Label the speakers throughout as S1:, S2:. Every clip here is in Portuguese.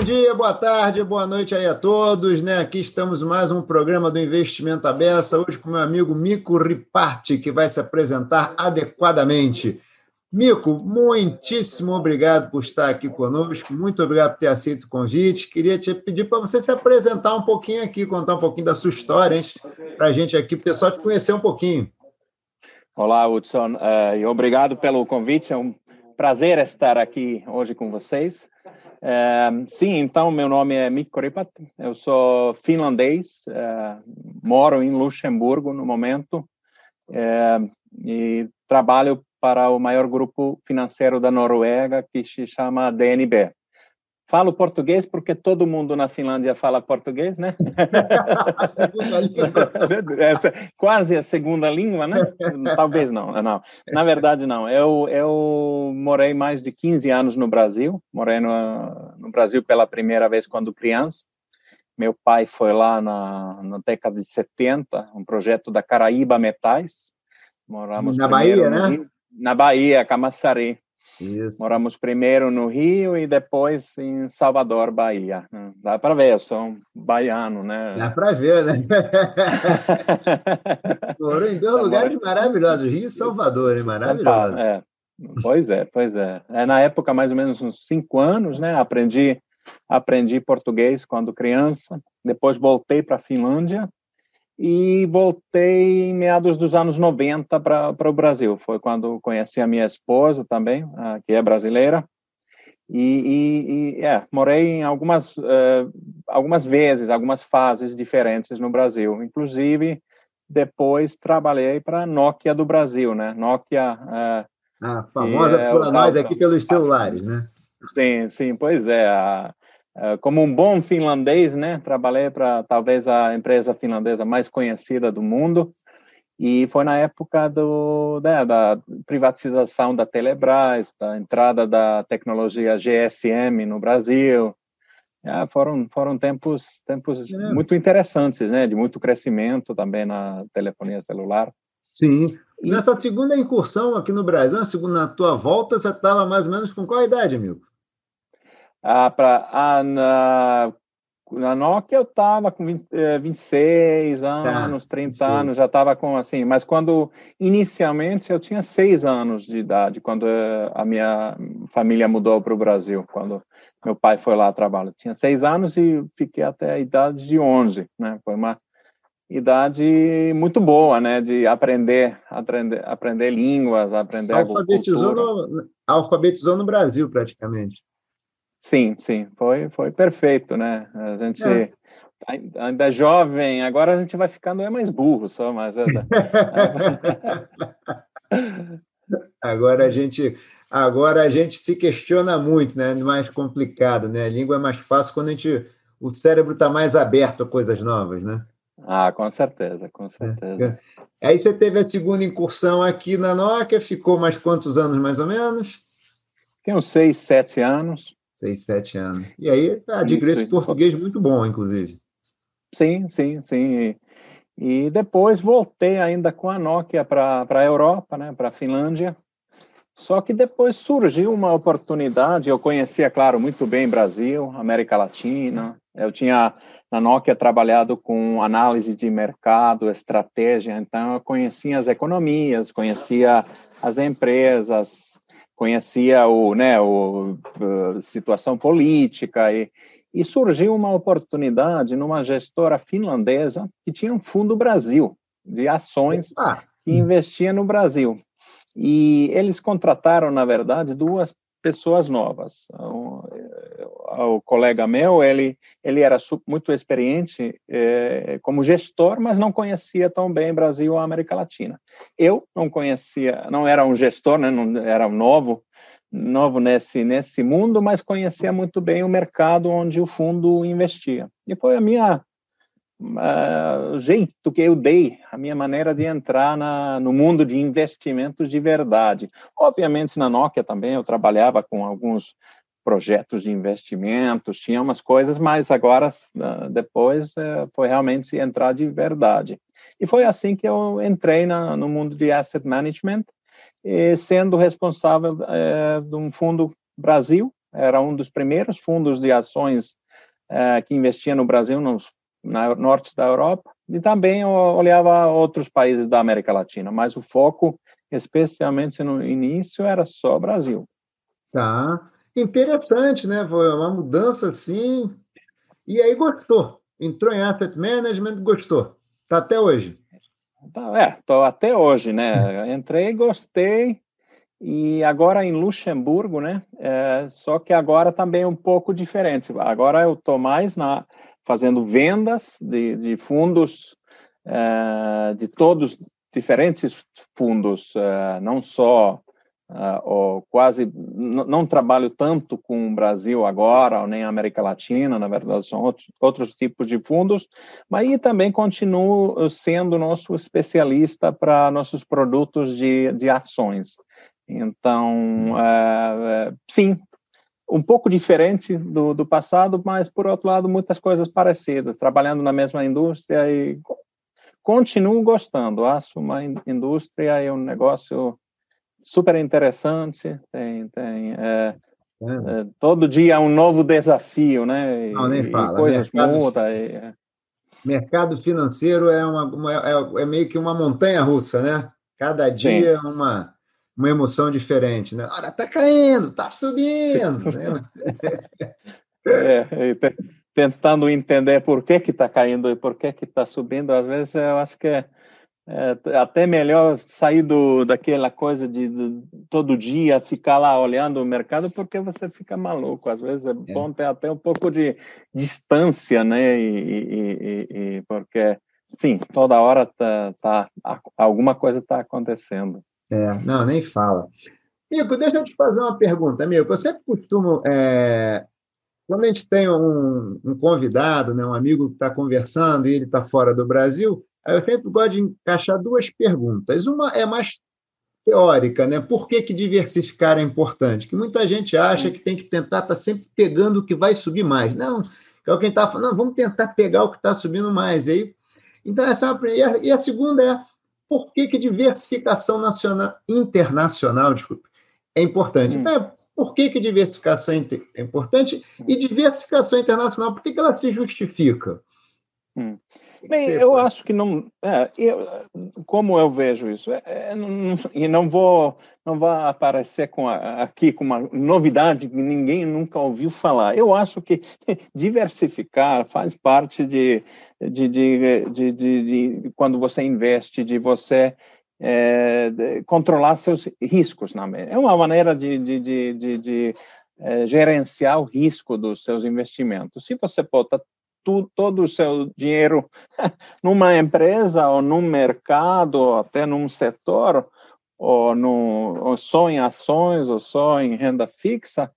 S1: bom dia, boa tarde, boa noite aí a todos, né? Aqui estamos mais um programa do Investimento Aberta, hoje com meu amigo Mico Riparte, que vai se apresentar adequadamente. Mico, muitíssimo obrigado por estar aqui conosco, muito obrigado por ter aceito o convite. Queria te pedir para você se apresentar um pouquinho aqui, contar um pouquinho da sua história, para a gente aqui, o pessoal te conhecer um pouquinho.
S2: Olá, Hudson, uh, e obrigado pelo convite, é um prazer estar aqui hoje com vocês. Uh, sim, então, meu nome é Mikko Ripat, eu sou finlandês, uh, moro em Luxemburgo no momento e trabalho para o maior grupo financeiro da Noruega, que se chama DNB. Falo português porque todo mundo na Finlândia fala português, né? a segunda língua. Essa, quase a segunda língua, né? Talvez não, não. Na verdade, não. Eu, eu morei mais de 15 anos no Brasil. Morei no, no Brasil pela primeira vez quando criança. Meu pai foi lá na, na década de 70, um projeto da Caraíba Metais.
S1: Moramos na Bahia, né?
S2: Rio, na Bahia, Camaçari. Isso. Moramos primeiro no Rio e depois em Salvador, Bahia. Dá para ver, eu sou um baiano, né?
S1: Dá para ver, né? Morou em dois tá lugares maravilhosos, Rio e Salvador, hein? maravilhoso.
S2: É. Pois é, pois é. é. Na época, mais ou menos uns cinco anos, né? Aprendi, aprendi português quando criança. Depois voltei para a Finlândia e voltei em meados dos anos 90 para o Brasil. Foi quando conheci a minha esposa também, que é brasileira. E, e, e é, morei em algumas, uh, algumas vezes, algumas fases diferentes no Brasil. Inclusive, depois trabalhei para a Nokia do Brasil, né? Nokia...
S1: Uh, a famosa é, por nós aqui pelos celulares, né?
S2: Sim, sim, pois é. A, como um bom finlandês, né, trabalhei para talvez a empresa finlandesa mais conhecida do mundo e foi na época do, né, da privatização da Telebrás, da entrada da tecnologia GSM no Brasil. É, foram foram tempos tempos é. muito interessantes, né, de muito crescimento também na telefonia celular.
S1: Sim. E... Nessa segunda incursão aqui no Brasil, na segunda na tua volta, você estava mais ou menos com qual idade, amigo?
S2: Ah, pra, ah, na, na Nokia eu estava com 20, 26 eh, anos, tá, 30 sim. anos, já estava com assim, mas quando inicialmente eu tinha 6 anos de idade, quando eh, a minha família mudou para o Brasil, quando meu pai foi lá a trabalho. Tinha 6 anos e fiquei até a idade de 11, né? Foi uma idade muito boa, né, de aprender, aprender, aprender línguas, aprender
S1: alfabetizou no, alfabetizou no Brasil praticamente.
S2: Sim, sim, foi, foi perfeito, né? A gente é. ainda é jovem, agora a gente vai ficando é mais burro só, mas é
S1: agora a gente agora a gente se questiona muito, né? Mais complicado, né? A língua é mais fácil quando a gente o cérebro está mais aberto a coisas novas, né?
S2: Ah, com certeza, com certeza.
S1: É. Aí você teve a segunda incursão aqui na Nokia, ficou mais quantos anos mais ou menos?
S2: Fiquei uns seis, sete anos
S1: seis, sete anos. E aí adquiriu esse português muito bom, inclusive.
S2: Sim, sim, sim. E, e depois voltei ainda com a Nokia para a Europa, né, para a Finlândia. Só que depois surgiu uma oportunidade. Eu conhecia, claro, muito bem Brasil, América Latina. Eu tinha na Nokia trabalhado com análise de mercado, estratégia, então eu conhecia as economias, conhecia as empresas, conhecia o, né, o uh, situação política e, e surgiu uma oportunidade numa gestora finlandesa que tinha um fundo Brasil de ações ah. que investia no Brasil. E eles contrataram, na verdade, duas pessoas novas. O, colega meu, ele ele era muito experiente eh, como gestor, mas não conhecia tão bem Brasil ou América Latina. Eu não conhecia, não era um gestor, né, não era um novo novo nesse nesse mundo, mas conhecia muito bem o mercado onde o fundo investia. E foi a minha uh, jeito que eu dei, a minha maneira de entrar na, no mundo de investimentos de verdade. Obviamente, na Nokia também eu trabalhava com alguns projetos de investimentos, tinha umas coisas, mas agora, uh, depois, uh, foi realmente entrar de verdade. E foi assim que eu entrei na, no mundo de asset management, sendo responsável de um fundo Brasil, Era um dos primeiros fundos de ações uh, que investia no Brasil, no, na norte da Europa, e também olhava outros países da América Latina, mas o foco, especialmente no início, era só Brasil.
S1: Tá. Interessante, né? Foi uma mudança assim. E aí gostou. Entrou em asset management, gostou. Está até hoje.
S2: Tá, é, estou até hoje, né? Entrei, gostei. E agora em Luxemburgo, né? É, só que agora também é um pouco diferente. Agora eu estou mais na, fazendo vendas de, de fundos, é, de todos diferentes fundos, é, não só Uh, quase não trabalho tanto com o Brasil agora, ou nem a América Latina, na verdade são outros, outros tipos de fundos, mas também continuo sendo nosso especialista para nossos produtos de, de ações. Então, uh, sim, um pouco diferente do, do passado, mas por outro lado muitas coisas parecidas, trabalhando na mesma indústria e continuo gostando. Acho uma indústria e um negócio super interessante, tem, tem é, é. É, todo dia um novo desafio, né?
S1: Não, nem fala.
S2: coisas mercado, mudam. E, é.
S1: mercado financeiro é, uma, uma é, é, meio que uma montanha russa, né? Cada dia é uma, uma emoção diferente, né? Olha, tá caindo, tá subindo. né?
S2: é, tentando entender por que que está caindo e por que que está subindo, às vezes eu acho que é é até melhor sair do, daquela coisa de, de, todo dia ficar lá olhando o mercado, porque você fica maluco. Às vezes é, é. bom ter até um pouco de distância, né? E, e, e, e porque, sim, toda hora tá, tá alguma coisa está acontecendo.
S1: É, não, nem fala. Mico, deixa eu te fazer uma pergunta, amigo. Eu sempre costumo, é, quando a gente tem um, um convidado, né, um amigo que está conversando e ele está fora do Brasil, eu sempre gosto de encaixar duas perguntas. Uma é mais teórica, né? Por que, que diversificar é importante? Que muita gente acha que tem que tentar estar tá sempre pegando o que vai subir mais. Não, é o que está falando, não, vamos tentar pegar o que está subindo mais. E aí, então, essa é uma primeira. E a segunda é por que, que diversificação nacional, internacional desculpa, é importante? Hum. Então, por que, que diversificação é importante? E diversificação internacional, por que, que ela se justifica?
S2: Hum. Bem, eu acho que não. É, eu, como eu vejo isso, é, é, não, e não vou, não vou aparecer com a, aqui com uma novidade que ninguém nunca ouviu falar. Eu acho que diversificar faz parte de, de, de, de, de, de quando você investe, de você é, controlar seus riscos. Na, é uma maneira de, de, de, de, de é, gerenciar o risco dos seus investimentos. Se você bota tu, todo o seu dinheiro numa empresa ou num mercado, ou até num setor, ou, no, ou só em ações, ou só em renda fixa,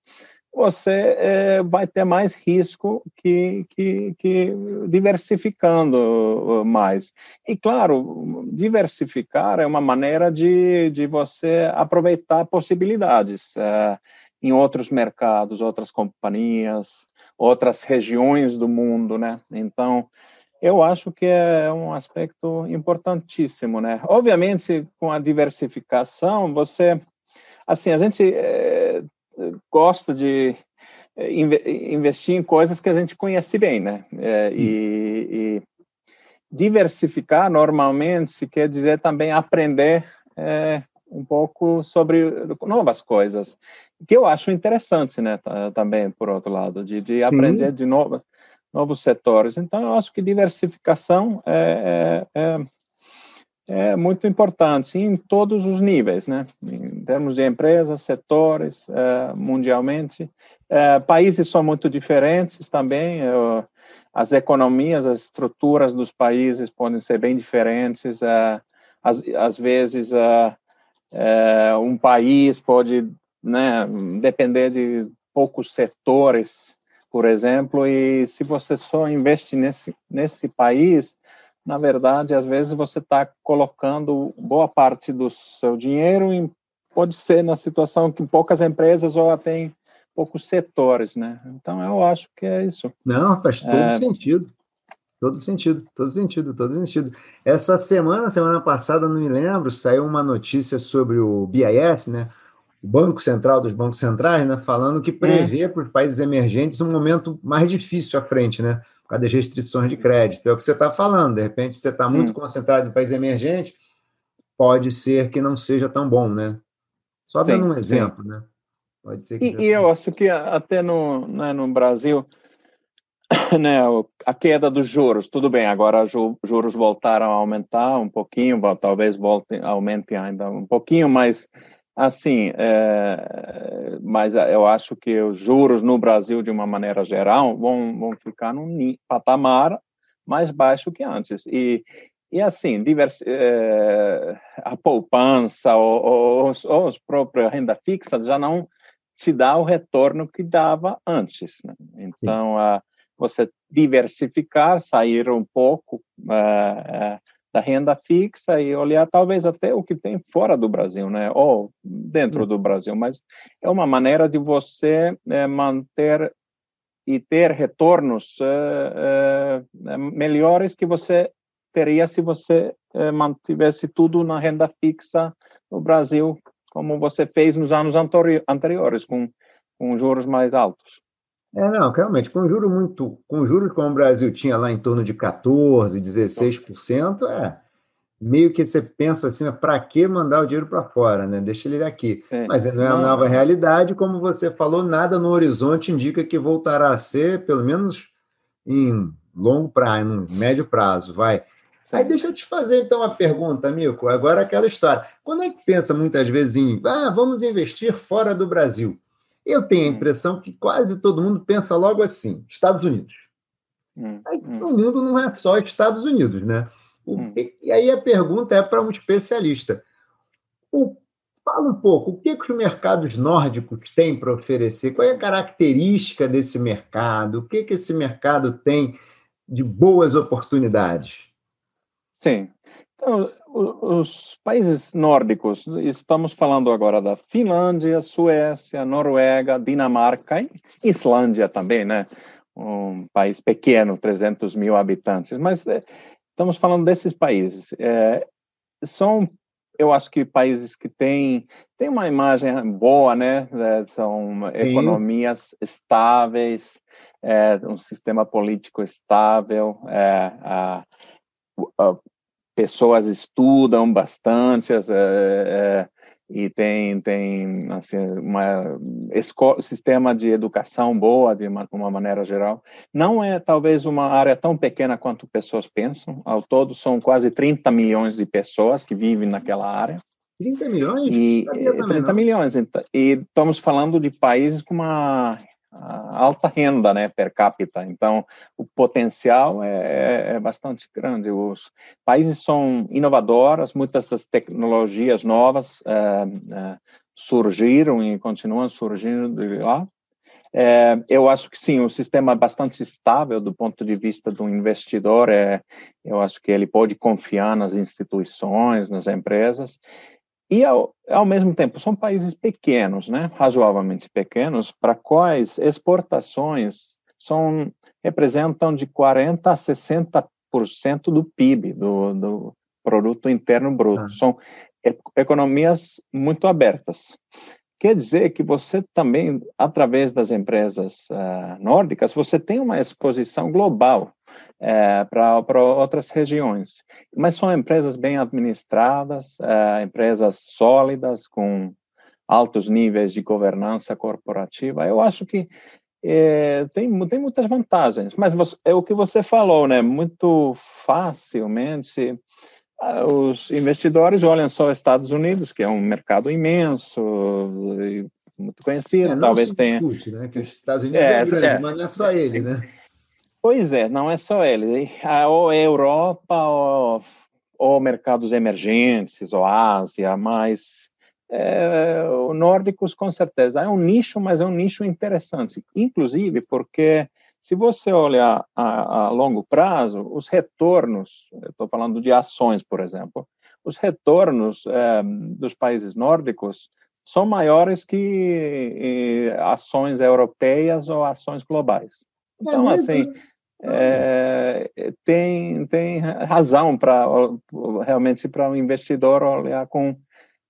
S2: você é, vai ter mais risco que, que, que, diversificando mais. E, claro, diversificar é uma maneira de, de você aproveitar possibilidades. É, em outros mercados, outras companhias, outras regiões do mundo, né? Então, eu acho que é um aspecto importantíssimo, né? Obviamente, com a diversificação, você, assim, a gente é, gosta de eh, investir em coisas que a gente conhece bem, né? É, e, e, diversificar normalmente quer dizer também aprender é, um pouco sobre novas coisas, que eu acho interessante, né, também, por outro lado, de, de aprender de novo, novos setores. Então, eu acho que diversificação é, é, é, é muito importante em todos os níveis, né, em termos de empresas, setores, é, mundialmente. É, países são muito diferentes também, as economias, as estruturas dos países podem ser bem diferentes, às, às vezes é, um país pode né, depender de poucos setores, por exemplo, e se você só investe nesse, nesse país, na verdade, às vezes você está colocando boa parte do seu dinheiro em, pode ser na situação que poucas empresas ou até em poucos setores, né? Então, eu acho que é isso.
S1: Não, faz todo é, sentido. Todo sentido, todo sentido, todo sentido. Essa semana, semana passada, não me lembro, saiu uma notícia sobre o BIS, né? Banco Central dos bancos centrais, né, falando que prevê é. para os países emergentes um momento mais difícil à frente, né, por causa das restrições de crédito. É o que você está falando, de repente você está muito hum. concentrado em país emergente, pode ser que não seja tão bom, né? Só sim, dando um exemplo, sim. né?
S2: Pode ser que e, e eu acho que até no, né, no Brasil, né, a queda dos juros, tudo bem, agora os juros voltaram a aumentar um pouquinho, talvez voltem, aumentem ainda um pouquinho, mas assim, é, mas eu acho que os juros no Brasil, de uma maneira geral, vão, vão ficar num patamar mais baixo que antes. E, e assim, divers, é, a poupança ou, ou, ou, os próprios renda fixa já não te dá o retorno que dava antes. Né? Então, uh, você diversificar, sair um pouco uh, da renda fixa e olhar talvez até o que tem fora do Brasil, né? Ou dentro do Brasil, mas é uma maneira de você uh, manter e ter retornos melhores que você teria se você mantivesse tudo na renda fixa no Brasil como você fez nos anos anteriores, com, com juros mais altos.
S1: É, não, realmente, com juros muito, com juros como o Brasil tinha lá em torno de 14%, 16%, é meio que você pensa assim, para que mandar o dinheiro para fora, né? Deixa ele aqui. É. Mas não é a nova realidade, como você falou, nada no horizonte indica que voltará a ser, pelo menos em longo prazo, em médio prazo, vai. Sim. Aí deixa eu te fazer então uma pergunta, amigo. Agora aquela história. Quando a gente pensa muitas vezes em ah, vamos investir fora do Brasil, eu tenho a hum. impressão que quase todo mundo pensa logo assim: Estados Unidos. Hum, aí, hum. O mundo não é só Estados Unidos, né? O, e, aí a pergunta é para um especialista. O, fala um pouco, o que, que os mercados nórdicos têm para oferecer? Qual é a característica desse mercado? O que, que esse mercado tem de boas oportunidades?
S2: Sim. Então, os países nórdicos, estamos falando agora da Finlândia, Suécia, Noruega, Dinamarca e Islândia também, né? Um país pequeno, 300 mil habitantes, mas é, estamos falando desses países. É, são, eu acho que países que têm, têm uma imagem boa, né? É, são Sim. economias estáveis, é, um sistema político estável, é, a, a pessoas estudam bastante é, é, e tem tem assim uma sistema de educação boa de uma, uma, maneira geral não é talvez uma área tão pequena quanto pessoas pensam ao todo são quase 30 milhões de pessoas que vivem naquela área
S1: 30 milhões?
S2: E, 30 milhões. Então, e estamos falando de países com uma alta renda né, per capita. Então, o potencial é, é, é, bastante grande. Os países são inovadoras, muitas das tecnologias novas é, é, surgiram e continuam surgindo de lá. É, eu acho que sim, o sistema é bastante estável do ponto de vista do investidor. É, eu acho que ele pode confiar nas instituições, nas empresas. E, ao, ao mesmo tempo, são países pequenos, né, razoavelmente pequenos, para quais exportações são, representam de 40% a 60% do PIB, do, do Produto Interno Bruto. Ah. São economias muito abertas. Quer dizer que você também, através das empresas uh, nórdicas, você tem uma exposição global é, para outras regiões. Mas são empresas bem administradas, é, empresas sólidas, com altos níveis de governança corporativa. Eu acho que é, tem, tem muitas vantagens, mas você, é o que você falou, né? Muito facilmente os investidores olham só os Estados Unidos, que é um mercado imenso, muito conhecido, é, talvez tenha.
S1: Discute, né? Que os Estados Unidos é, é grande, é, mas não é só ele, né?
S2: Pois é, não é só ele. Ou é Europa, ou, ou mercados emergentes, ou Ásia, mas é, o nórdicos com certeza é um nicho, mas é um nicho interessante, inclusive porque se você olhar a, a longo prazo, os retornos, estou falando de ações, por exemplo, os retornos é, dos países nórdicos são maiores que eh, ações europeias ou ações globais. Então, é assim, é, tem, tem razão para realmente para o um investidor olhar com,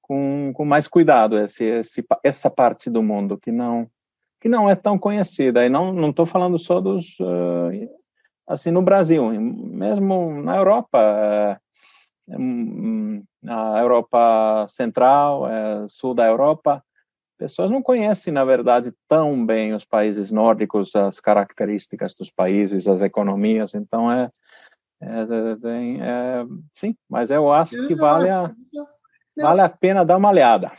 S2: com, com mais cuidado esse, esse, essa parte do mundo que não que não é tão conhecida. E não não estou falando só dos uh, assim no Brasil, mesmo na Europa, na Europa Central, Sul da Europa, pessoas não conhecem na verdade tão bem os países nórdicos, as características dos países, as economias. Então é, é, é, é sim, mas eu acho que vale a. Vale a pena dar uma olhada.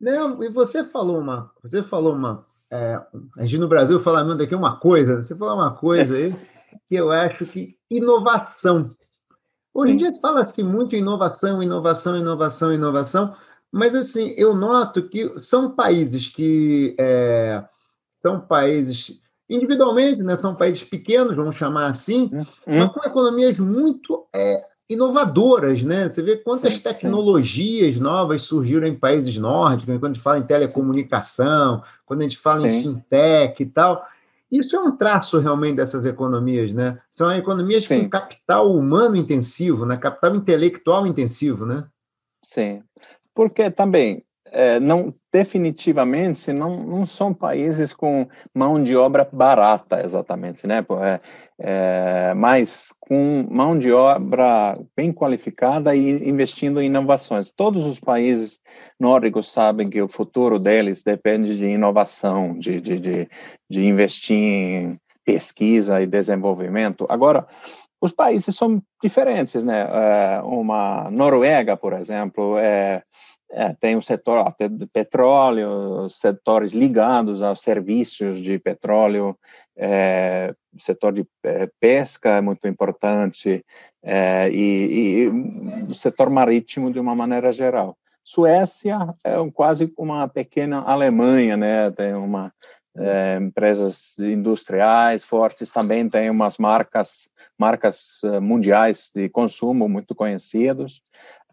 S1: Não, e você falou uma, você falou uma, é, a gente no Brasil fala muito aqui uma coisa, você falou uma coisa aí que eu acho que inovação. Hoje em dia se fala-se muito inovação, inovação, inovação, inovação, mas assim, eu noto que são países que é, são países individualmente, né, são países pequenos, vamos chamar assim, hum. mas com economias muito é, inovadoras, né? Você vê quantas sim, tecnologias sim. novas surgiram em países nórdicos, quando a gente fala em telecomunicação, quando a gente fala em fintech e tal. Isso é um traço realmente dessas economias, né? São economias com capital humano intensivo, né? Capital intelectual intensivo, né?
S2: Sim. Porque também é, não definitivamente não, não são países com mão de obra barata exatamente né? É, é, mas com mão de obra bem qualificada e investindo em inovações. Todos os países nórdicos sabem que o futuro deles depende de inovação de, de, de, de investir em pesquisa e desenvolvimento. Agora os países são diferentes né é, uma Noruega por exemplo é é, tem o setor até de petróleo, setores ligados aos serviços de petróleo, é, setor de é, pesca é muito importante é, e, e, o setor marítimo de uma maneira geral. Suécia é um, quase uma pequena Alemanha, né? Tem uma é, empresas industriais fortes, também tem umas marcas marcas é, mundiais de consumo muito conhecidos.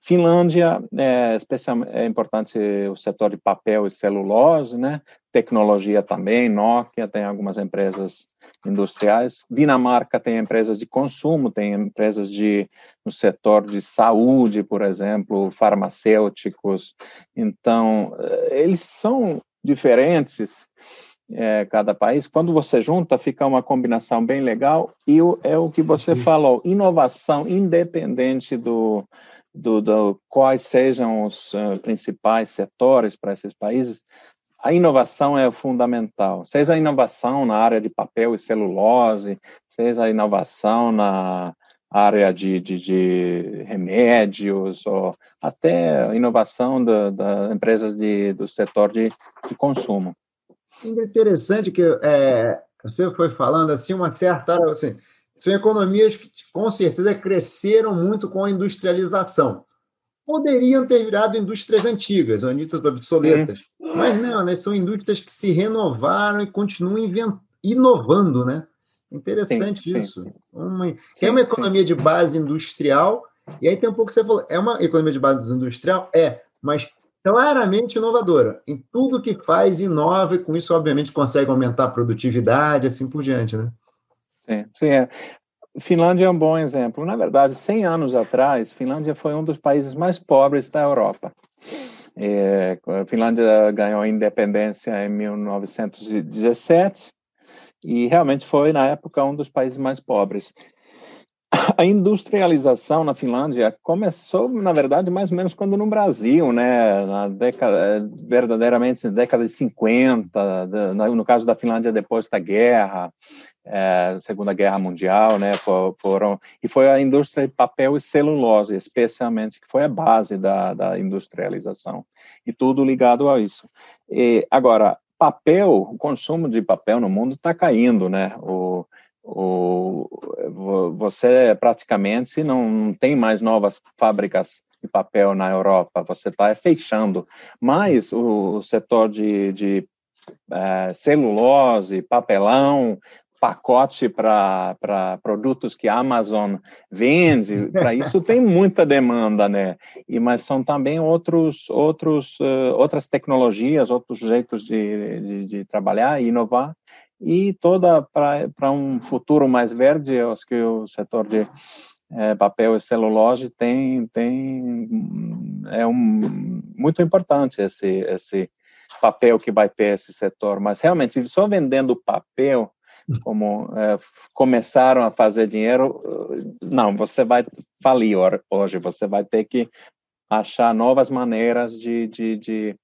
S2: Finlândia, é, especialmente, é importante o setor de papel e celulose, né? Tecnologia também, Nokia tem algumas empresas industriais. Dinamarca tem empresas de consumo, tem empresas de no setor de saúde, por exemplo, farmacêuticos. Então, eles são diferentes. É, cada país. Quando você junta, fica uma combinação bem legal e o, é o que você falou, inovação independente do, do, do quais sejam os uh, principais setores para esses países, a inovação é fundamental. Seja a inovação na área de papel e celulose, seja a inovação na área de, de, de remédios, ou até inovação das da empresas de, do setor de, de consumo.
S1: Interessante que é, você foi falando assim, uma certa hora, assim, são economias que, com certeza, cresceram muito com a industrialização. Poderiam ter virado indústrias antigas, indústrias obsoletas, é. mas não, né? são indústrias que se renovaram e continuam inovando, né? Interessante sim, isso. Sim. Uma... Sim, é uma economia de base industrial, e aí tem um pouco que você falou, é uma economia de base industrial? É, mas claramente inovadora. Em tudo que faz, inova, e com isso, obviamente, consegue aumentar a produtividade, assim por diante, né?
S2: Sim, sim. É. Finlândia é um bom exemplo. Na verdade, 100 anos atrás, Finlândia foi um dos países mais pobres da Europa. É, a Finlândia ganhou a independência em 1917 e realmente foi, na época, um dos países mais pobres. A industrialização na Finlândia começou, na verdade, mais ou menos quando no Brasil, né, na década, verdadeiramente na década de 50, no caso da Finlândia depois da guerra, é, Segunda Guerra Mundial, né, foram e foi a indústria de papel e celulose, especialmente que foi a base da, da industrialização e tudo ligado a isso. E agora papel, o consumo de papel no mundo está caindo, né? O, o, você praticamente não tem mais novas fábricas de papel na Europa, você está fechando. Mas o, o setor de, de é, celulose, papelão, pacote para produtos que a Amazon vende, para isso tem muita demanda, né? E, mas são também outros, outros, uh, outras tecnologias, outros jeitos de, de, de trabalhar e inovar, e toda para um futuro mais verde, eu acho que o setor de é, papel e celulose tem, tem é um muito importante esse esse papel que vai ter esse setor, mas realmente só vendendo papel como é, começaram a fazer dinheiro, não, você vai falir hoje, você vai ter que achar novas maneiras de, de, de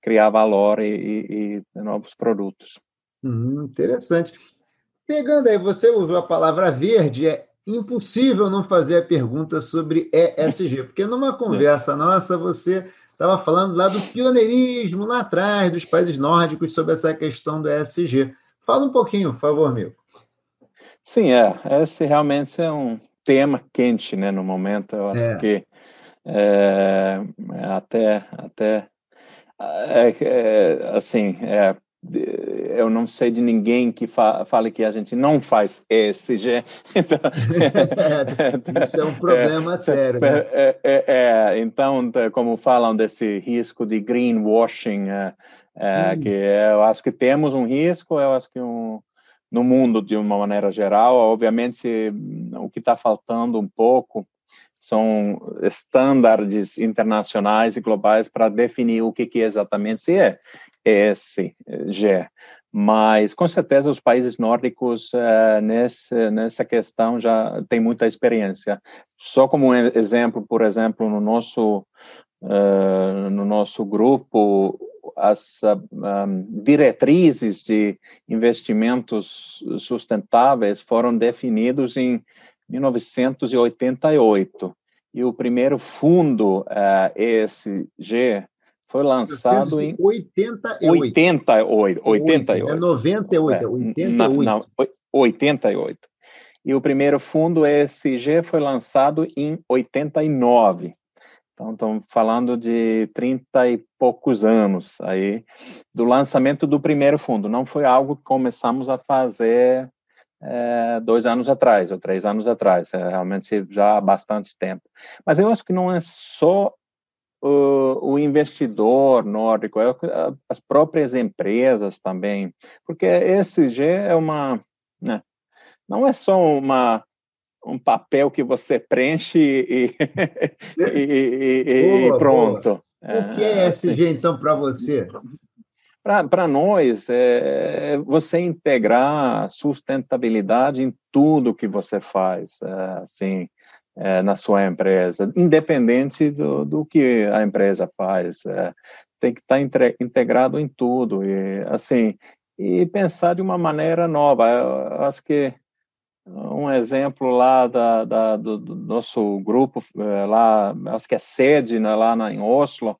S2: criar valor e, e, e novos produtos.
S1: Hum, interessante. Pegando aí, você usou a palavra verde, é impossível não fazer a pergunta sobre ESG, porque numa conversa nossa você estava falando lá do pioneirismo lá atrás dos países nórdicos sobre essa questão do ESG. Fala um pouquinho, por favor, amigo.
S2: Sim, é. Esse realmente é um tema quente, né, no momento. Eu acho é. que é, até até é, é, assim é, eu não sei de ninguém que fa fale que a gente não faz ESG. Então,
S1: Isso é um problema é, sério. Né?
S2: É, é, é, então, como falam desse risco de greenwashing, hum. que eu acho que temos um risco, eu acho que um, no mundo de uma maneira geral, obviamente o que está faltando um pouco são estándares internacionais e globais para definir o que, que exatamente é ESG. Mas, com certeza, os países nórdicos uh, nesse, nessa questão já têm muita experiência. Só como um exemplo, por exemplo, no nosso, uh, no nosso grupo, as uh, um, diretrizes de investimentos sustentáveis foram definidos em 1988. E o primeiro fundo eh, ESG foi lançado em
S1: 88.
S2: 88. 88.
S1: É 98, é, 88. Não, não,
S2: 88. E o primeiro fundo ESG foi lançado em 89. Então, estamos falando de 30 e poucos anos aí do lançamento do primeiro fundo. Não foi algo que começamos a fazer é, dois anos atrás ou três anos atrás, é realmente já há bastante tempo. Mas eu acho que não é só o, o investidor nórdico, é as próprias empresas também, porque ESG é uma, né, não é só uma um papel que você preenche e, e, e, boa, e pronto.
S1: Boa. O que é ESG, então, para você?
S2: Para nós, é você integrar sustentabilidade em tudo que você faz, é, assim, é, na sua empresa, independente do, do que a empresa faz. É, tem que estar tá integrado em tudo e, assim, e pensar de uma maneira nova. Eu acho que um exemplo lá da, da do, do, nosso grupo, é, lá, acho que é sede né, lá na, em Oslo,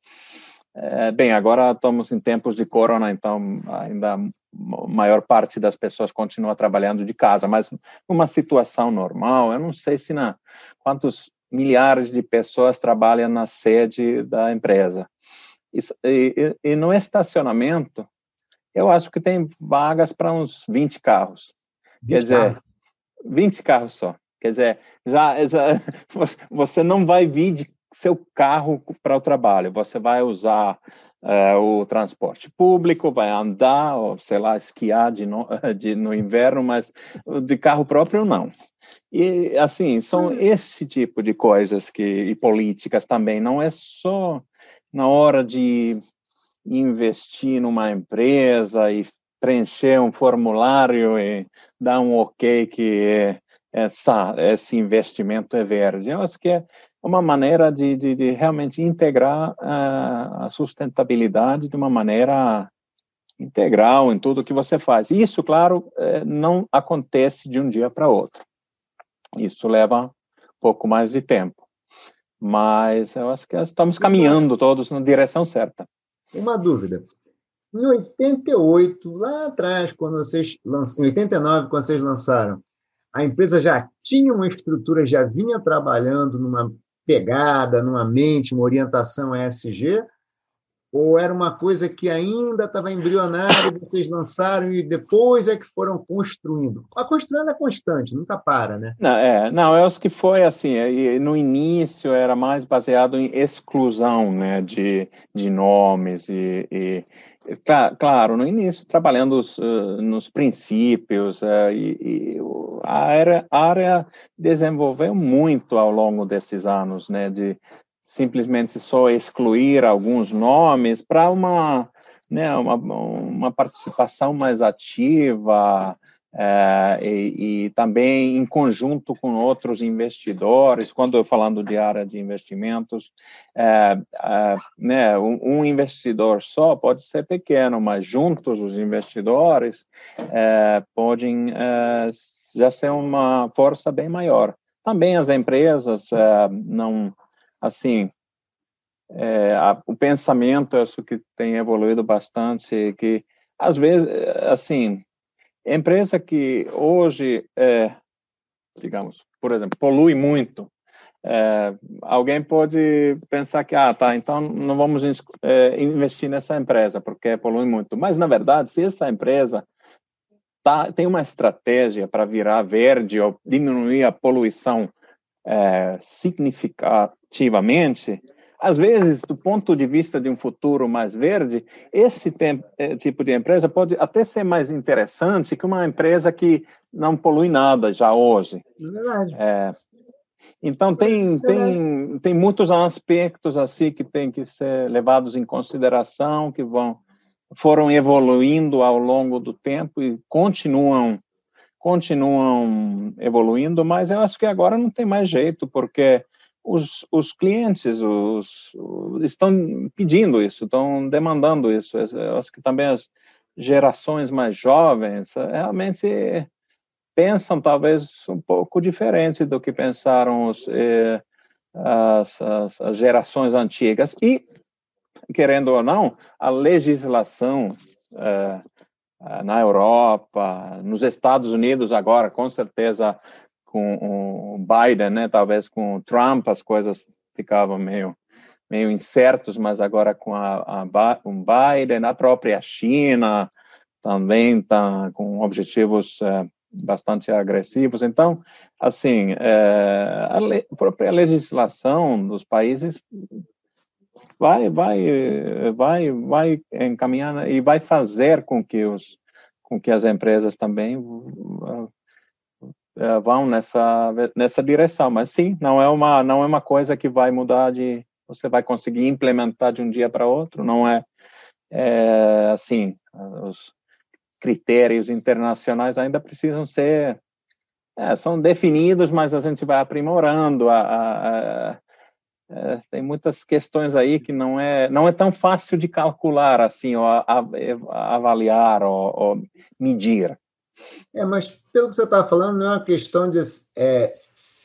S2: é, bem, agora estamos em tempos de corona, então ainda a maior parte das pessoas continua trabalhando de casa, mas numa situação normal, eu não sei se na quantos milhares de pessoas trabalham na sede da empresa. E, e, e no estacionamento, eu acho que tem vagas para uns 20 carros. 20 Quer dizer, carros. 20 carros só. Quer dizer, já, já você não vai vir de seu carro para o trabalho. Você vai usar uh, o transporte público, vai andar, ou sei lá, esquiar de no, de, no inverno, mas de carro próprio não. E assim, são hum. esse tipo de coisas que e políticas também, não é só na hora de investir numa empresa e preencher um formulário e dar um ok que essa, esse investimento é verde. Eu acho que é uma maneira de, de, de realmente integrar uh, a sustentabilidade de uma maneira integral em tudo que você faz. Isso, claro, eh, não acontece de um dia para outro. Isso leva um pouco mais de tempo. Mas eu acho que estamos caminhando todos na direção certa.
S1: Uma dúvida. Em 88, lá atrás, quando vocês lançaram, em 89, quando vocês lançaram, a empresa já tinha uma estrutura, já vinha trabalhando numa pegada, numa mente, uma orientação ESG? Ou era uma coisa que ainda estava embrionária, vocês lançaram e depois é que foram construindo? A construção é constante, nunca para, né?
S2: Não, é, não, eu acho que foi assim, é, no início era mais baseado em exclusão né, de, de nomes e, e Claro, no início, trabalhando uh, nos princípios, uh, e, e, a, área, a área desenvolveu muito ao longo desses anos, né, de simplesmente só excluir alguns nomes para uma, né, uma, uma participação mais ativa, é, e, também em conjunto com outros investidores, quando eu falando de área de investimentos, é, é, né, um, um, investidor só pode ser pequeno, mas juntos os investidores podem já ser uma força bem maior. Também as empresas não, assim, a, o pensamento, acho que tem evoluído bastante, que às vezes, assim, Empresa que hoje, é, digamos, por exemplo, polui muito, é, alguém pode pensar que, ah, tá, então não vamos é, investir nessa empresa porque polui muito. Mas, na verdade, se essa empresa tá, tem uma estratégia para virar verde ou diminuir a poluição é, significativamente, às vezes, do ponto de vista de um futuro mais verde, esse eh, tipo de empresa pode até ser mais interessante que uma empresa que não polui nada já hoje. É verdade. É, então, tem, tem, tem muitos aspectos assim que têm que ser levados em consideração, que vão foram evoluindo ao longo do tempo e continuam continuam evoluindo, mas eu acho que agora não tem mais jeito, porque os, os clientes os, estão pedindo isso, estão demandando isso. Eu acho que também as gerações mais jovens eh, realmente pensam talvez um pouco diferente do que pensaram os, eh, as, as, as, gerações antigas. E, querendo ou não, a legislação eh, na Europa, nos Estados Unidos agora, com certeza com o Biden, né? Talvez com o Trump as coisas ficavam meio meio incertos, mas agora com a, a Biden, a própria China também está com objetivos é, bastante agressivos. Então, assim, é, a, le, a própria legislação dos países vai vai vai vai encaminhar e vai fazer com que os com que as empresas também é, vão nessa nessa direção. Mas sim, não é uma não é uma coisa que vai mudar de você vai conseguir implementar de um dia para outro. Não é, é assim os critérios internacionais ainda precisam ser é, são definidos, mas a gente vai aprimorando. A, a, a, é, tem muitas questões aí que não é não é tão fácil de calcular assim, ou avaliar ou, ou medir.
S1: É, mas pelo que você está falando, não é uma questão de é,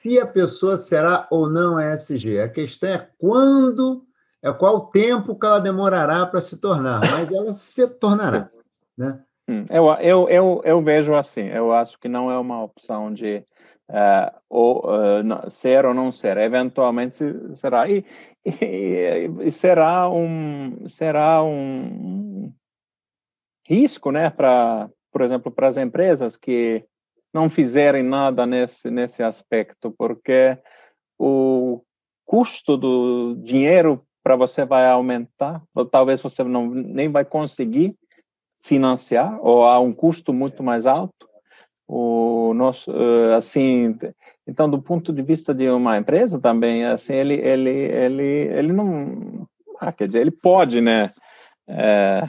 S1: se a pessoa será ou não ESG. A questão é quando, é qual tempo que ela demorará para se tornar, mas ela se tornará. Né?
S2: Hum, eu, eu, eu, eu vejo assim, eu acho que não é uma opção de uh, ou, uh, ser ou não ser, eventualmente será. E, e, e será um será um risco né, para por exemplo, para as empresas que não fizerem nada nesse, nesse aspecto, porque o custo do dinheiro para você vai aumentar, ou talvez você não nem vai conseguir financiar, ou há um custo muito mais alto. O nosso, eh, assim, então do ponto de vista de uma empresa também, assim, ele ele ele ele não, ah, quer dizer, ele pode, né? É,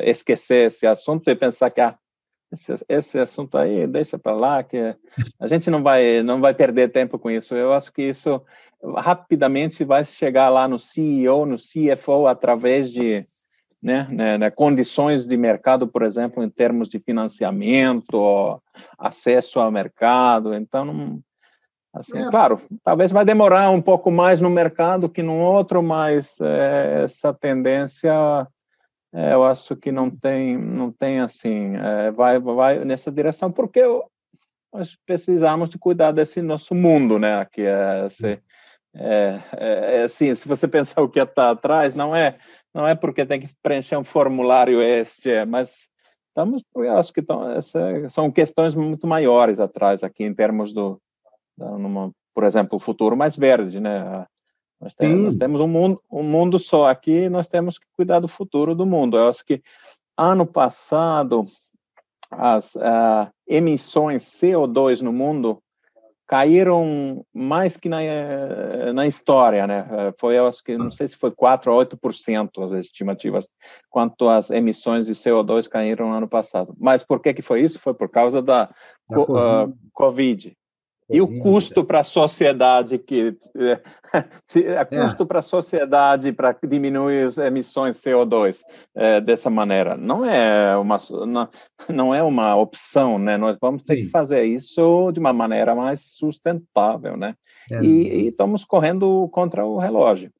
S2: esquecer esse assunto e pensar que ah, esse, esse assunto aí deixa para lá que a gente não vai não vai perder tempo com isso. Eu acho que isso rapidamente vai chegar lá no CEO, no CFO através de né, né, né, condições de mercado, por exemplo, em termos de financiamento, acesso ao mercado. Então, não, assim, é. claro, talvez vai demorar um pouco mais no mercado que no outro, mas é, essa tendência é, eu acho que não tem, não tem assim, é, vai, vai nessa direção, porque nós precisamos de cuidar desse nosso mundo, né? Que é, esse, é, é, é assim, se você pensar o que está atrás, não é, não é porque tem que preencher um formulário este, é, mas estamos, eu acho que tão, essa, são questões muito maiores atrás aqui em termos do, numa, por exemplo, o futuro mais verde, né? Nós temos, nós temos, um, mundo, um mundo só aqui e nós temos que cuidar do futuro do mundo. Eu acho que ano passado as uh, emissões CO2 no mundo caíram mais que na, na história, né? Foi, eu acho que, não sei se foi 4 ou 8% as estimativas, quanto as emissões de CO2 caíram no ano passado. Mas por que que foi isso? Foi por causa da, da COVID. Uh, COVID. E o custo para a sociedade que é, é custo é. para a sociedade para diminuir as emissões CO2 é, dessa maneira não é uma não, não, é uma opção, né? Nós vamos ter Sim. que fazer isso de uma maneira mais sustentável, né? É. E, e estamos correndo contra o relógio.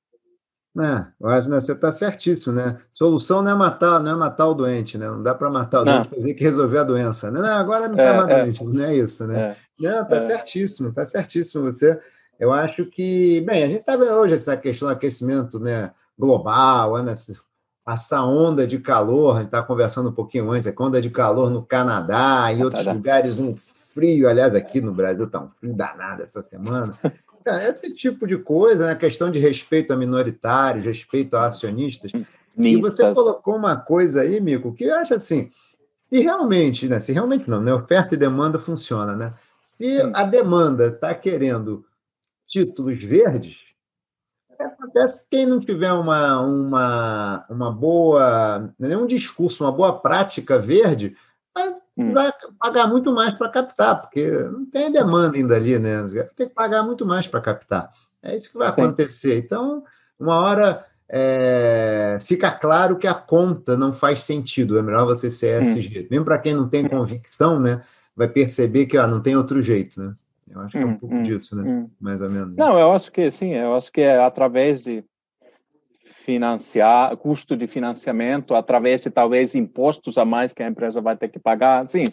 S1: É, eu acho, né, você está certíssimo, né? Solução não é matar, não é matar o doente, né? Não dá para matar o não. doente, fazer que resolver a doença. Né? Não, agora não está é, mais é. doente, não é isso, né? Não, está é. certíssimo, está certíssimo você. Eu acho que, bem, a gente está vendo hoje essa questão do aquecimento né, global, né, essa onda de calor, a gente está conversando um pouquinho antes, a onda de calor no Canadá e outros lugares, um frio, aliás, aqui no Brasil está um frio danado essa semana. esse tipo de coisa, né? questão de respeito a minoritários, respeito a acionistas. E você colocou uma coisa aí, Mico, que eu acho assim, se realmente, né? Se realmente não, né? Oferta e demanda funciona, né? Se a demanda está querendo títulos verdes, acontece que quem não tiver uma, uma, uma boa, nenhum discurso, uma boa prática verde, vai hum. vai pagar muito mais para captar, porque não tem demanda ainda ali, né? Tem que pagar muito mais para captar. É isso que vai Sim. acontecer. Então, uma hora é, fica claro que a conta não faz sentido, é melhor você ser. Hum. Mesmo para quem não tem convicção, né? Vai perceber que ó, não tem outro jeito, né? Eu acho que é um hum, pouco hum, disso, né? Hum. Mais ou menos.
S2: Não, eu acho que sim, eu acho que é através de financiar, custo de financiamento através de talvez impostos a mais que a empresa vai ter que pagar. Assim,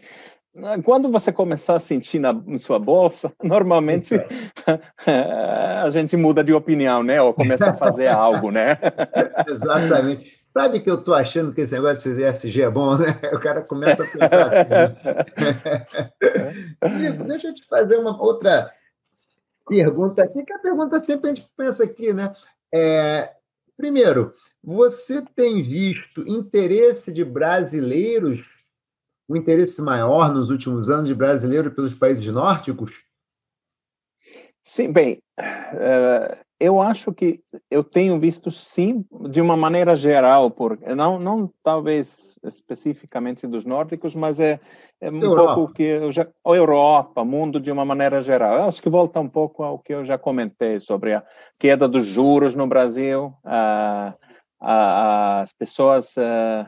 S2: quando você começar a sentir na sua bolsa, normalmente a gente muda de opinião, né? Ou começa a fazer algo, né?
S1: Exatamente. Sabe que eu estou achando que esse negócio de ESG é bom, né? O cara começa a pensar assim. deixa eu te fazer uma outra pergunta aqui, que a pergunta sempre a gente pensa aqui, né? É, Primeiro, você tem visto interesse de brasileiros, um interesse maior nos últimos anos de brasileiros pelos países nórdicos?
S2: Sim, bem, uh, eu acho que eu tenho visto sim, de uma maneira geral, por, não, não talvez especificamente dos nórdicos, mas é, é um Europa. pouco que eu já. A Europa, mundo de uma maneira geral. Eu acho que volta um pouco ao que eu já comentei sobre a queda dos juros no Brasil, a, a, as pessoas uh,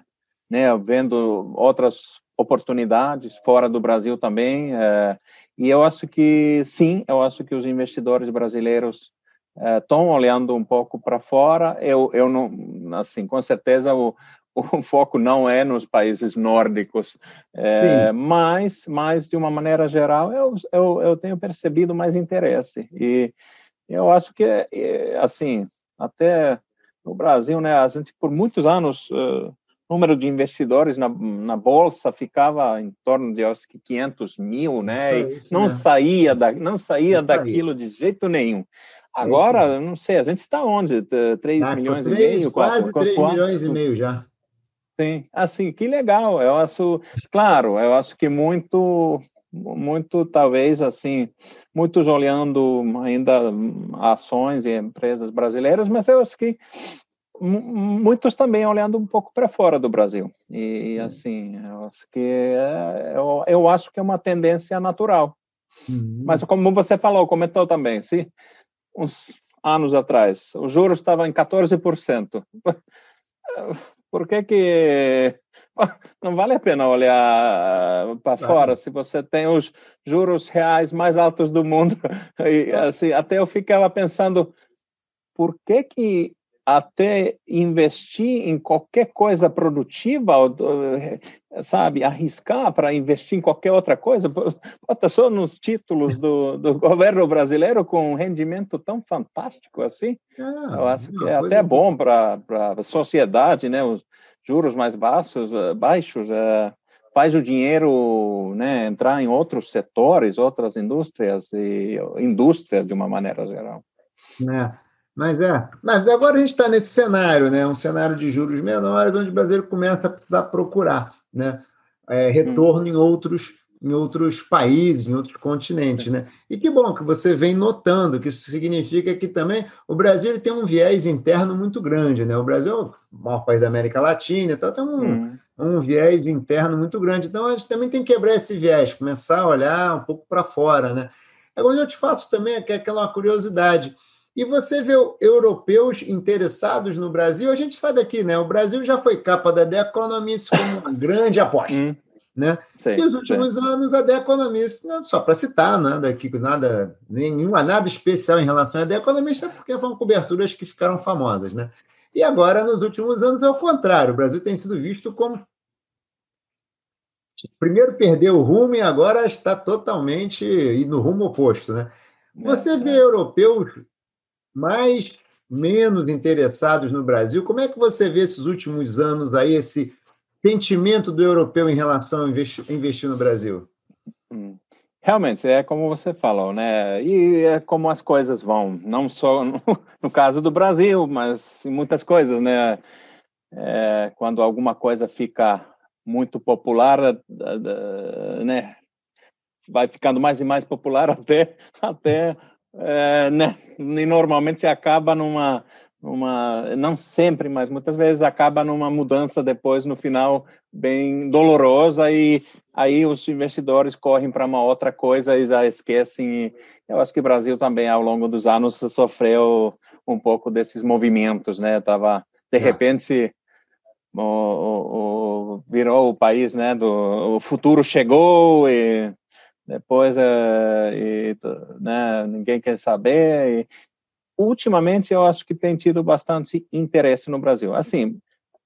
S2: né, vendo outras oportunidades fora do Brasil também. Uh, e eu acho que, sim, eu acho que os investidores brasileiros estão uh, olhando um pouco para fora. Eu, eu não, assim, com certeza o, o foco não é nos países nórdicos, é, mas, mas de uma maneira geral eu, eu, eu tenho percebido mais interesse e eu acho que assim até no Brasil, né, a gente por muitos anos uh, número de investidores na, na bolsa ficava em torno de acho que 500 mil, né? Isso, não né? saía da, não saía não daquilo saía. de jeito nenhum. Agora, não sei, a gente está onde? 3 tá, milhões 3, e meio?
S1: Quase 4, 3 milhões e meio já.
S2: Sim, assim, que legal. Eu acho, claro, eu acho que muito, muito, talvez, assim, muitos olhando ainda ações e empresas brasileiras, mas eu acho que muitos também olhando um pouco para fora do Brasil. E, assim, eu acho que é, eu, eu acho que é uma tendência natural. Uhum. Mas como você falou, comentou também, se uns anos atrás. Os juros estavam em 14%, por que que não vale a pena olhar para fora? Se você tem os juros reais mais altos do mundo e assim até eu ficava pensando por que que até investir em qualquer coisa produtiva, sabe, arriscar para investir em qualquer outra coisa, bota só nos títulos do, do governo brasileiro com um rendimento tão fantástico assim, ah, eu acho que é até bom para a sociedade, né, os juros mais baixos, eh, baixos é, faz o dinheiro né, entrar em outros setores, outras indústrias, e indústrias de uma maneira geral.
S1: É. Mas é, mas agora a gente está nesse cenário, né? Um cenário de juros menores, onde o brasileiro começa a precisar procurar, né? É, retorno hum. em outros em outros países, em outros continentes, né? E que bom que você vem notando que isso significa que também o Brasil tem um viés interno muito grande, né? O Brasil é o maior país da América Latina, então tem um, uhum. um viés interno muito grande. Então a gente também tem que quebrar esse viés, começar a olhar um pouco para fora, né? Agora eu te faço também aquela curiosidade. E você vê europeus interessados no Brasil, a gente sabe aqui, né? O Brasil já foi capa da The Economist como uma grande aposta. Hum. Né? Sim, e nos últimos sim. anos, a The Economist, só para citar, nada, aqui, nada, nenhuma, nada especial em relação à The Economist, é porque foram coberturas que ficaram famosas. Né? E agora, nos últimos anos, é o contrário. O Brasil tem sido visto como. Primeiro perdeu o rumo e agora está totalmente no rumo oposto. Né? Você é, vê é. europeus mais menos interessados no Brasil. Como é que você vê esses últimos anos aí, esse sentimento do europeu em relação a investir, no Brasil?
S2: Hum. Realmente, é como você falou, né? E é como as coisas vão, não só no, no caso do Brasil, mas em muitas coisas, né? É, quando alguma coisa fica muito popular, né? Vai ficando mais e mais popular até, até é, né, e normalmente acaba numa, numa, não sempre, mas muitas vezes acaba numa mudança depois no final bem dolorosa e aí os investidores correm para uma outra coisa e já esquecem. Eu acho que o Brasil também ao longo dos anos sofreu um pouco desses movimentos, né? Tava de ah. repente o, o, o, virou o país, né? Do o futuro chegou e depois é, e, né, ninguém quer saber. E, ultimamente, eu acho que tem tido bastante interesse no Brasil. Assim,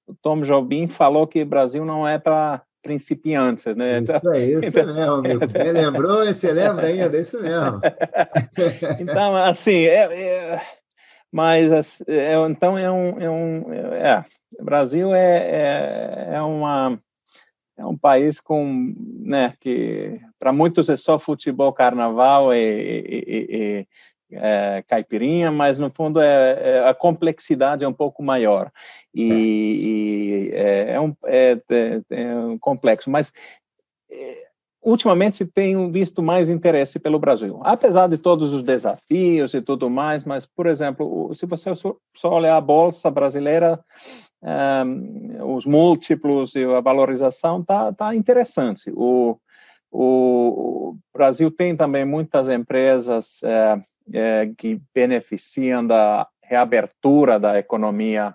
S2: o Tom Jobim falou que o Brasil não é para principiantes, né?
S1: Isso então, é isso então, mesmo, amigo. Você lembrou? Você lembra ainda? Isso mesmo.
S2: então, assim, é, é mas é, então é um, é um é, o Brasil é, é, é uma é um país com, né, que para muitos é só futebol, carnaval e, e, e é, caipirinha, mas no fundo é, é, a complexidade é um pouco maior e, é, é, um, é, é, é, um complexo. Mas ultimamente se tem visto mais interesse pelo Brasil, apesar de todos os desafios e tudo mais. Mas, por exemplo, se você só olhar a bolsa brasileira um, os múltiplos e a valorização tá, tá interessante. O, o, Brasil tem também muitas empresas é, é, que beneficiam da reabertura da economia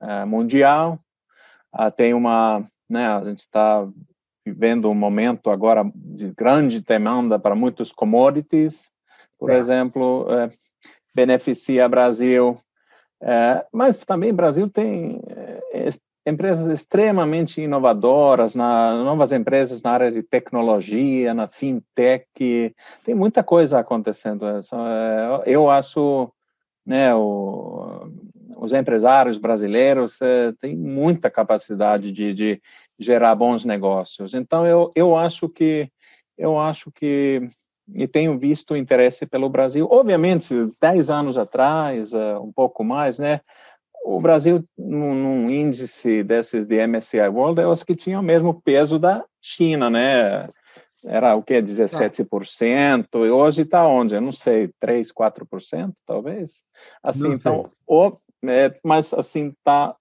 S2: é, mundial. Ah, tem uma, né, a gente está vivendo um momento agora de grande demanda para muitos commodities, por é. exemplo, é, beneficia Brasil é, mas também o Brasil tem empresas extremamente inovadoras, na, novas empresas na área de tecnologia, na fintech, tem muita coisa acontecendo. É, eu acho, né, o, os empresários brasileiros é, têm muita capacidade de, de, gerar bons negócios. Então, eu, eu acho que eu acho que e tenho visto interesse pelo Brasil. Obviamente, 10 anos atrás, eh, um pouco mais, né? O Brasil, num, num índice desses de MSCI World, eu acho que tinha o mesmo peso da China, né? Era o que? 17%, e hoje está onde? Eu não sei, 3%, 4%, talvez? Assim, então, o, é, mas assim, está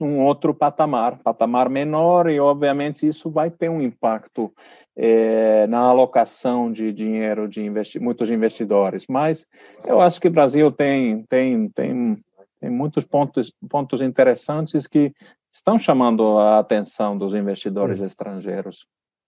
S2: num outro patamar, patamar menor, e obviamente isso vai ter um impacto é, na alocação de dinheiro de investi muitos investidores. Mas eu acho que o Brasil tem, tem, tem, tem muitos pontos, pontos interessantes que estão chamando a atenção dos investidores Sim. estrangeiros.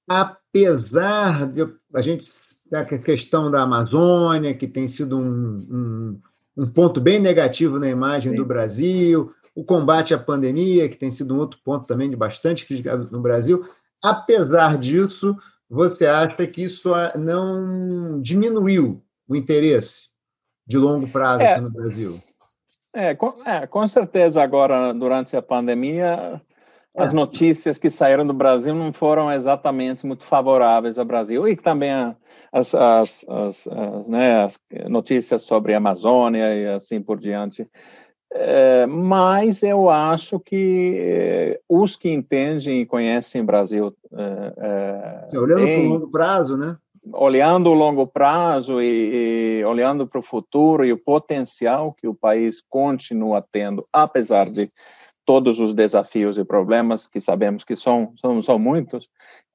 S1: Apesar de a gente a questão da Amazônia, que tem sido um, um, um ponto bem negativo na imagem Sim. do Brasil, o combate à pandemia, que tem sido um outro ponto também de bastante crítica no Brasil. Apesar disso, você acha que isso não diminuiu o interesse de longo prazo é, assim, no Brasil?
S2: É com, é, com certeza agora, durante a pandemia, as é. notícias que saíram do Brasil não foram exatamente muito favoráveis ao Brasil e também as, as, as, as, né, as notícias sobre a Amazônia e assim por diante. É, mas eu acho que é, os que entendem e conhecem o Brasil É,
S1: Sim, olhando para o longo prazo, né?
S2: Olhando o longo prazo e, e olhando para o futuro e o potencial que o país continua tendo, apesar de todos os desafios e problemas que sabemos que são, são, são muitos,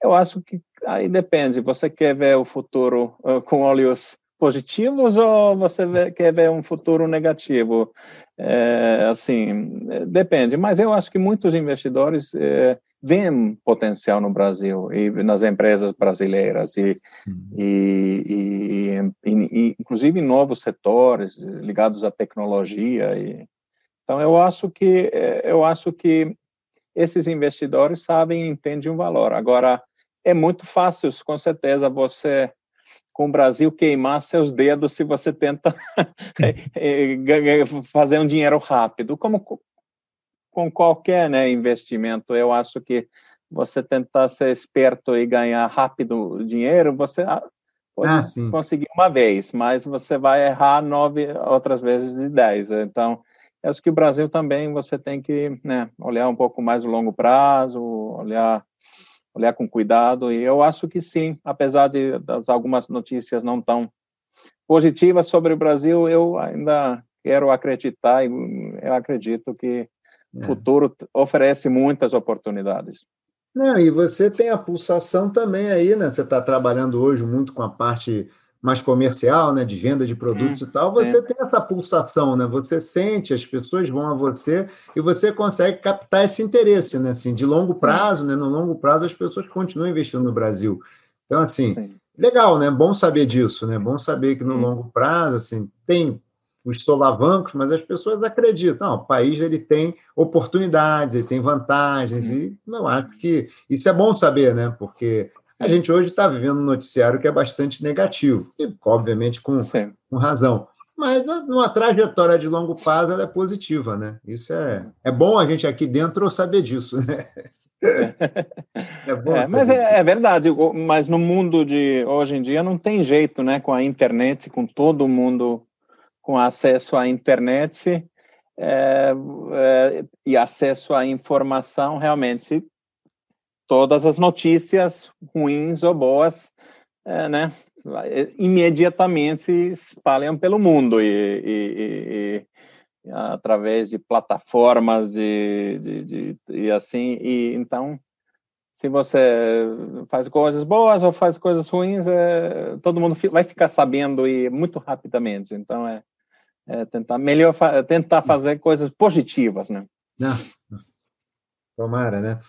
S2: eu acho que aí depende. Você quer ver o futuro uh, com olhos positivos ou você vê, quer ver um futuro negativo? É, assim, depende. Mas eu acho que muitos investidores é, veem potencial no Brasil e nas empresas brasileiras e, uhum. e, e, e, inclusive em novos setores ligados à tecnologia e então, eu acho que eh, eu acho que esses investidores sabem e entendem o valor. Agora, é muito fácil, com certeza, você com o Brasil queimar seus dedos se você tenta eh, eh, fazer um dinheiro rápido. Como com qualquer né, investimento, eu acho que você tentar ser esperto e ganhar rápido dinheiro, você ah, pode ah, conseguir uma vez, mas você vai errar nove outras vezes de dez. Então, acho que o Brasil também você tem que né, olhar um pouco mais o longo prazo, olhar olhar com cuidado e eu acho que sim, apesar de das algumas notícias não tão positivas sobre o Brasil, eu ainda quero acreditar e eu acredito que o é. futuro oferece muitas oportunidades.
S1: Não, e você tem a pulsação também aí, né? Você está trabalhando hoje muito com a parte mais comercial, né, de venda de produtos hum, e tal, você é. tem essa pulsação, né? Você sente, as pessoas vão a você e você consegue captar esse interesse, né? Assim, de longo prazo, né? No longo prazo as pessoas continuam investindo no Brasil. Então, assim, Sim. legal, né? Bom saber disso, né? Bom saber que no longo prazo, assim, tem os solavancos, mas as pessoas acreditam. Não, o país ele tem oportunidades, ele tem vantagens, e eu acho que isso é bom saber, né? Porque a gente hoje está vivendo um noticiário que é bastante negativo, e obviamente com, com razão. Mas numa trajetória de longo prazo ela é positiva, né? Isso é, é bom a gente aqui dentro saber disso, né?
S2: É bom é, mas é, é, verdade, mas no mundo de hoje em dia não tem jeito, né? Com a internet, com todo mundo com acesso à internet é, é, e acesso à informação, realmente todas as notícias ruins ou boas, é, né, imediatamente se espalham pelo mundo e, e, e, através de plataformas de, de, de, e assim e então se você faz coisas boas ou faz coisas ruins é, todo mundo vai ficar sabendo e muito rapidamente. Então é, é tentar melhor tentar fazer coisas positivas né?
S1: Não, tomara né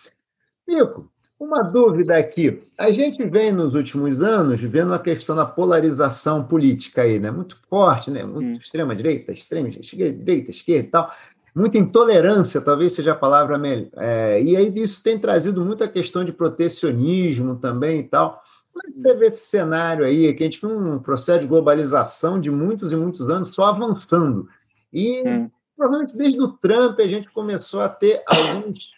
S1: Nico, uma dúvida aqui. A gente vem nos últimos anos vendo a questão da polarização política aí, né? Muito forte, né? Muito hum. extrema direita, extrema direita, esquerda e tal. Muita intolerância, talvez seja a palavra melhor. É, e aí isso tem trazido muita questão de protecionismo também e tal. Como é que você vê esse cenário aí, que a gente viu um processo de globalização de muitos e muitos anos só avançando. E hum. provavelmente desde o Trump a gente começou a ter alguns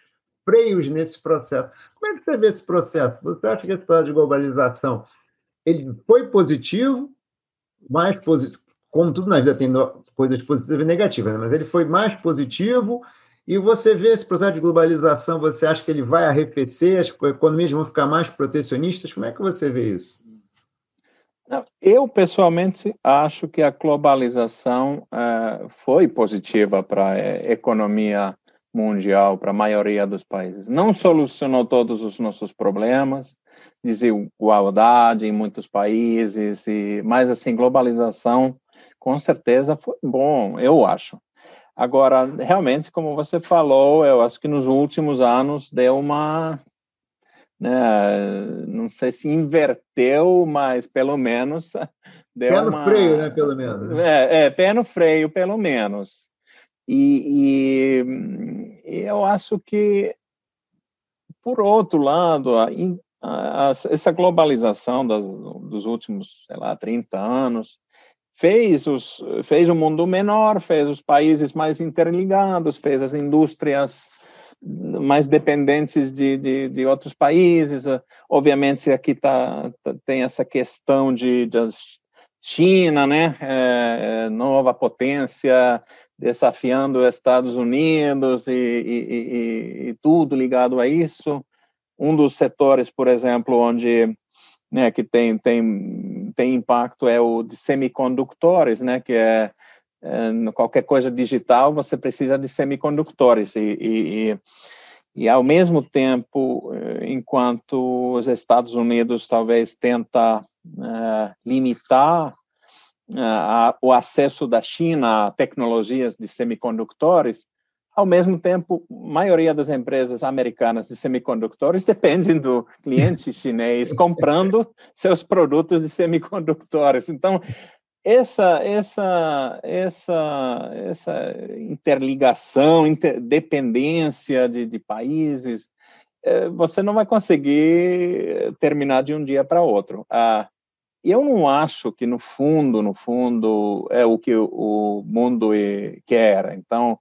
S1: freios nesse processo. Como é que você vê esse processo? Você acha que esse processo de globalização ele foi positivo, mais positivo, como tudo na vida tem coisas positivas e negativas, né? mas ele foi mais positivo e você vê esse processo de globalização, você acha que ele vai arrefecer, as economias vão ficar mais protecionistas? Como é que você vê isso?
S2: Eu, pessoalmente, acho que a globalização uh, foi positiva para a economia mundial para a maioria dos países. Não solucionou todos os nossos problemas, desigualdade em muitos países, e, mas assim, globalização, com certeza foi bom, eu acho. Agora, realmente, como você falou, eu acho que nos últimos anos deu uma. Né, não sei se inverteu, mas pelo menos deu
S1: pé
S2: no
S1: uma... freio, né? Pelo menos.
S2: É, é, pé no freio, pelo menos. E, e, eu acho que, por outro lado, a, a, essa globalização das, dos últimos, sei lá, 30 anos fez, os, fez o mundo menor, fez os países mais interligados, fez as indústrias mais dependentes de, de, de outros países. Obviamente, aqui tá, tá tem essa questão de, de China, né, é, nova potência, desafiando os Estados Unidos e, e, e, e tudo ligado a isso. um dos setores, por exemplo, onde né, que tem, tem, tem impacto é o de semicondutores, né, que é, é qualquer coisa digital você precisa de semicondutores e, e, ao mesmo tempo, eh, enquanto os Estados Unidos talvez tenta uh, limitar uh, o acesso da China a tecnologias de semicondutores, ao mesmo tempo, a maioria das empresas americanas de semicondutores dependem do cliente chinês comprando seus produtos de semicondutores. Então, essa essa essa essa interligação, interdependência de, de países, eh, você não vai conseguir terminar de um dia para outro. Ah, eu não acho que no fundo, no fundo, é o que o mundo quer. Então,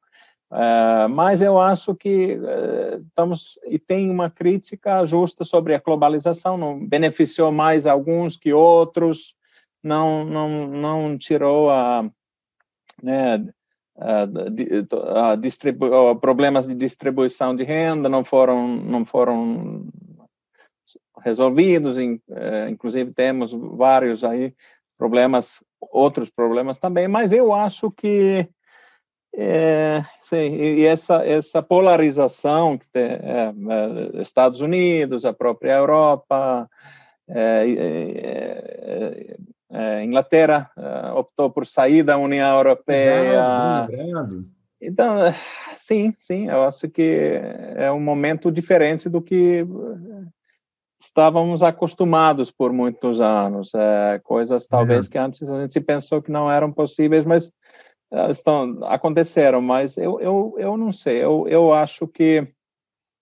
S2: Uh, mas eu acho que uh, estamos e tem uma crítica justa sobre a globalização, não beneficiou mais alguns que outros, não não não tirou a né, a, a distribu problemas de distribuição de renda não foram não foram resolvidos, uh, inclusive temos vários aí problemas, outros problemas também, mas eu acho que é, sim, e essa, essa polarização que tem é, é, Estados Unidos, a própria Europa, é, Inglaterra optou por sair da União Europeia. Lembrado, Então, sim, sim, eu acho que é um momento diferente do que estávamos acostumados por muitos anos. coisas talvez que antes a gente pensou que não eram possíveis, mas estão aconteceram, mas eu, eu, eu não sei. Eu, eu acho que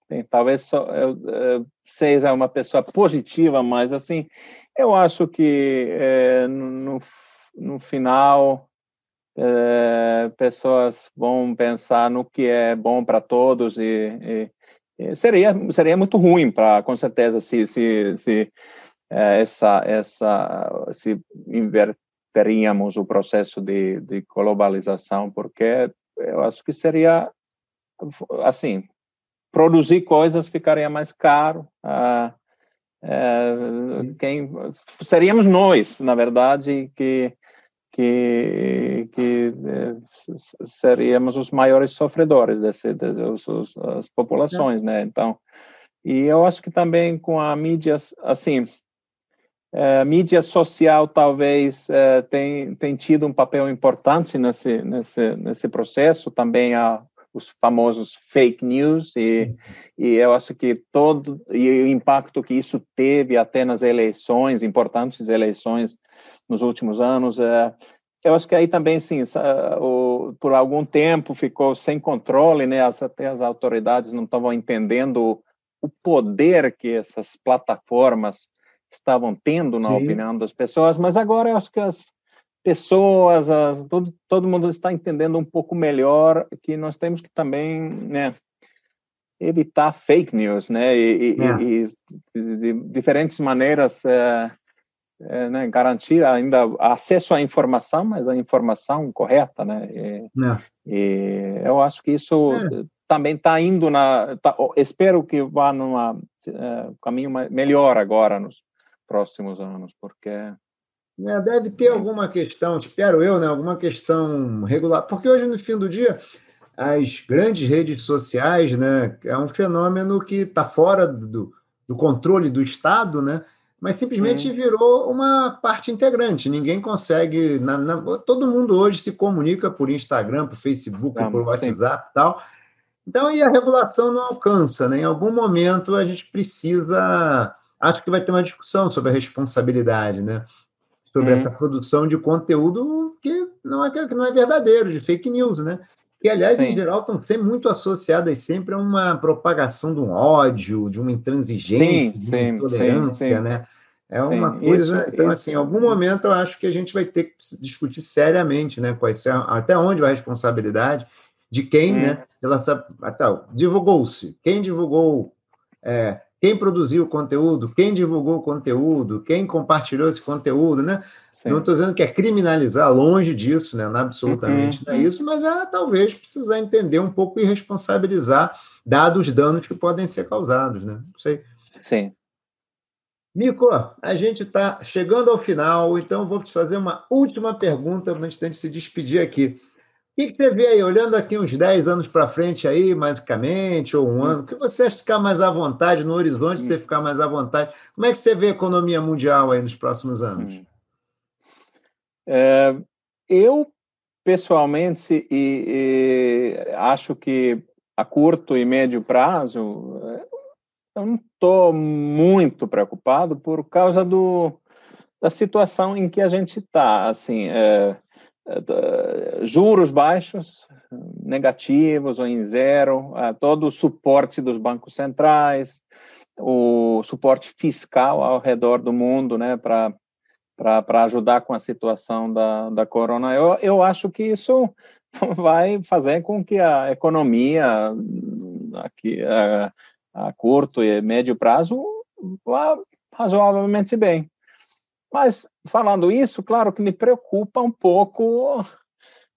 S2: bem, talvez só, eu, eu, seja uma pessoa positiva, mas assim eu acho que é, no, no final é, pessoas vão pensar no que é bom para todos e, e, seria seria muito ruim para com certeza se se, se é, essa essa se inverter teríamos o processo de, de globalização, porque eu acho que seria assim produzir coisas ficaria mais caro. Ah, é, quem seríamos nós, na verdade, que que, que eh, seríamos os maiores sofredores desse, desse os, as populações, né? Então, e eu acho que também com a mídia, assim, é, mídia social talvez é, tem, tem tido um papel importante nesse, nesse, nesse processo, também há os famosos fake news e, e eu acho que todo e o impacto que isso teve até nas eleições, importantes eleições nos últimos anos, é, eu acho que aí também sim, o, por algum tempo ficou sem controle, né? As, até as autoridades não estavam entendendo o poder que essas plataformas estavam tendo na Sim. opinião das pessoas, mas agora eu acho que as pessoas, as, todo, todo mundo está entendendo um pouco melhor que nós temos que também, né, evitar fake news, né, e, é. e, e de diferentes maneiras é, é, né, garantir ainda acesso à informação, mas a informação correta, né, e, é. e eu acho que isso é. também está indo na, tá, espero que vá num uh, caminho melhor agora nos próximos anos, porque
S1: é, deve ter alguma questão, espero eu, né, alguma questão regular, porque hoje no fim do dia as grandes redes sociais, né, é um fenômeno que está fora do, do controle do Estado, né, mas simplesmente virou uma parte integrante. Ninguém consegue. Na, na, todo mundo hoje se comunica por Instagram, por Facebook, ah, por WhatsApp e tal. Então, e a regulação não alcança, né? Em algum momento a gente precisa acho que vai ter uma discussão sobre a responsabilidade, né? Sobre essa produção de conteúdo que não é, que não é verdadeiro, de fake news, né? Que, aliás, Sim. em geral, estão sempre muito associadas sempre a uma propagação de um ódio, de uma intransigência, sim, de uma intolerância, né? É uma coisa. Isso, então, isso. assim, em algum momento eu acho que a gente vai ter que discutir seriamente, né? Quais, até onde vai a responsabilidade de quem, hum. né? Pela, divulgou-se. Quem divulgou é, quem produziu o conteúdo, quem divulgou o conteúdo, quem compartilhou esse conteúdo, né? Sim. Não estou dizendo que é criminalizar, longe disso, né? Não, absolutamente uhum. não é isso, mas é talvez precisar entender um pouco e responsabilizar, dados os danos que podem ser causados, né? Não sei.
S2: Sim.
S1: Mico, a gente está chegando ao final, então vou te fazer uma última pergunta antes de se despedir aqui. O que você vê aí, olhando aqui uns 10 anos para frente aí, basicamente, ou um ano, que você acha ficar mais à vontade, no horizonte você ficar mais à vontade, como é que você vê a economia mundial aí nos próximos anos? Hum.
S2: É, eu, pessoalmente, e, e, acho que a curto e médio prazo, eu não estou muito preocupado por causa do, da situação em que a gente está, assim, é, é, juros baixos, negativos ou em zero, é, todo o suporte dos bancos centrais, o suporte fiscal ao redor do mundo, né, para para ajudar com a situação da, da corona. Eu, eu acho que isso vai fazer com que a economia aqui a, a curto e médio prazo vá razoavelmente bem. Mas falando isso, claro que me preocupa um pouco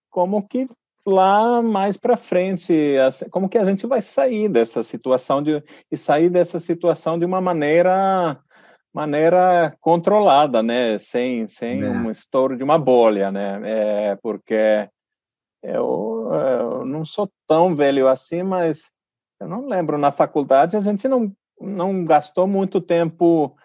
S2: como que lá mais para frente, como que a gente vai sair dessa situação de e sair dessa situação de uma maneira maneira controlada, né, sem sem é. um estouro de uma bolha, né, é, porque eu, eu não sou tão velho assim, mas eu não lembro na faculdade a gente não não gastou muito tempo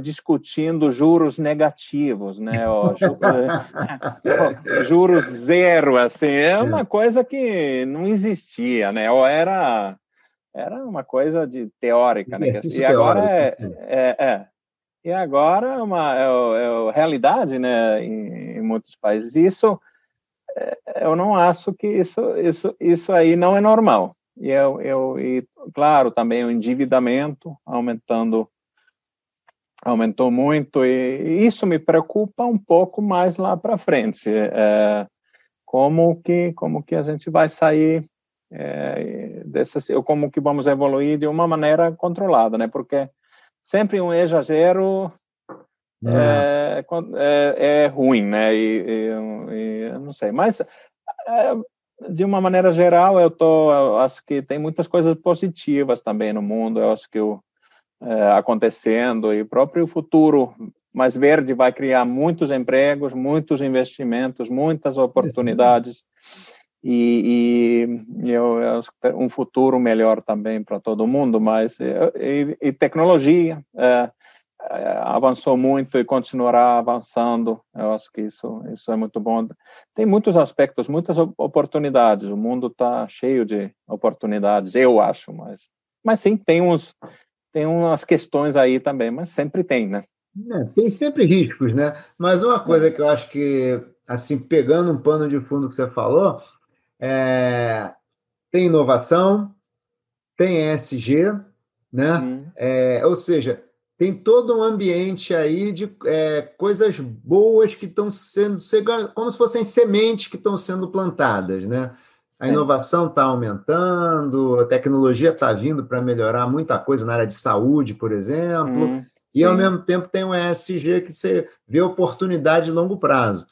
S2: discutindo juros negativos, né? Ó, juros zero, assim, é uma coisa que não existia, né? Ou era era uma coisa de teórica, né? E agora é, é, é, e agora é uma é, é realidade, né? Em, em, muitos países. Isso é, eu não acho que isso isso isso aí não é normal. E eu, eu e claro também o endividamento aumentando aumentou muito e isso me preocupa um pouco mais lá para frente. É, como que como que a gente vai sair é, dessas, como que vamos evoluir de uma maneira controlada, né? Porque sempre um exagero é, é, é ruim, né? E, e, e, não sei, mas é, de uma maneira geral, eu tô, eu acho que tem muitas coisas positivas também no mundo. Eu acho que o é, acontecendo e o próprio futuro mais verde vai criar muitos empregos, muitos investimentos, muitas oportunidades e, e, eu, eu, um futuro melhor também para todo mundo. Mas e, e tecnologia é, é, avançou muito e continuará avançando. Eu acho que isso isso é muito bom. Tem muitos aspectos, muitas oportunidades. O mundo está cheio de oportunidades, eu acho, mas mas sim tem uns tem umas questões aí também, mas sempre tem, né?
S1: É, tem sempre riscos, né? Mas uma coisa que eu acho que, assim, pegando um pano de fundo que você falou, é... tem inovação, tem ESG, né? Uhum. É, ou seja, tem todo um ambiente aí de é, coisas boas que estão sendo, como se fossem sementes que estão sendo plantadas, né? A é. inovação está aumentando, a tecnologia está vindo para melhorar muita coisa na área de saúde, por exemplo, hum, e ao mesmo tempo tem um ESG que você vê oportunidade de longo prazo.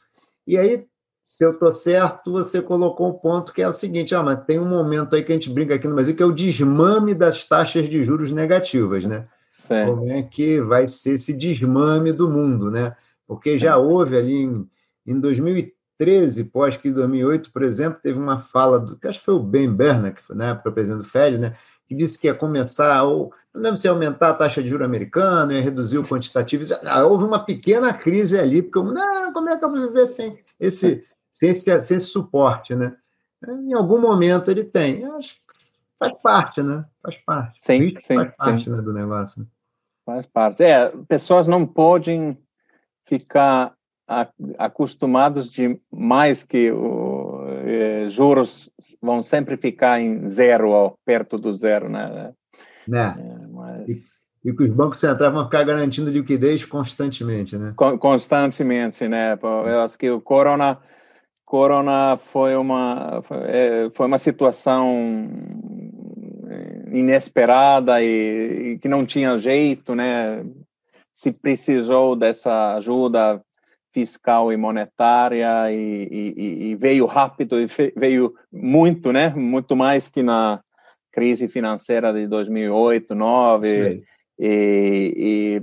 S1: E aí, se eu estou certo, você colocou um ponto que é o seguinte: ah, mas tem um momento aí que a gente brinca aqui no Brasil, que é o desmame das taxas de juros negativas, né? Certo. Como é que vai ser esse desmame do mundo, né? Porque já houve ali em, em 2013, 2013, pós-crise de 2008, por exemplo, teve uma fala, do, que acho que foi o Ben Bernanke, na época presidente do Fed, né, que disse que ia começar, ou não lembro se ia aumentar a taxa de juros americana, ia reduzir o quantitativo. Já, houve uma pequena crise ali, porque eu, não, como é que eu vou viver sem esse, sem esse, sem esse suporte, né? Em algum momento ele tem. acho que faz parte, né? Faz parte.
S2: Sim, sim,
S1: faz parte
S2: sim.
S1: Né, do negócio. Né?
S2: Faz parte. É, pessoas não podem ficar acostumados de mais que o, eh, juros vão sempre ficar em zero ou perto do zero, né?
S1: né? É, mas... e, e que os bancos centrais vão ficar garantindo liquidez constantemente, né?
S2: constantemente, né? Eu acho que o corona corona foi uma foi, é, uma situação inesperada e, e que não tinha jeito, né? Se precisou dessa ajuda fiscal e monetária e, e, e, veio rápido e veio muito, né? Muito mais que na crise financeira de 2008, 2009 e,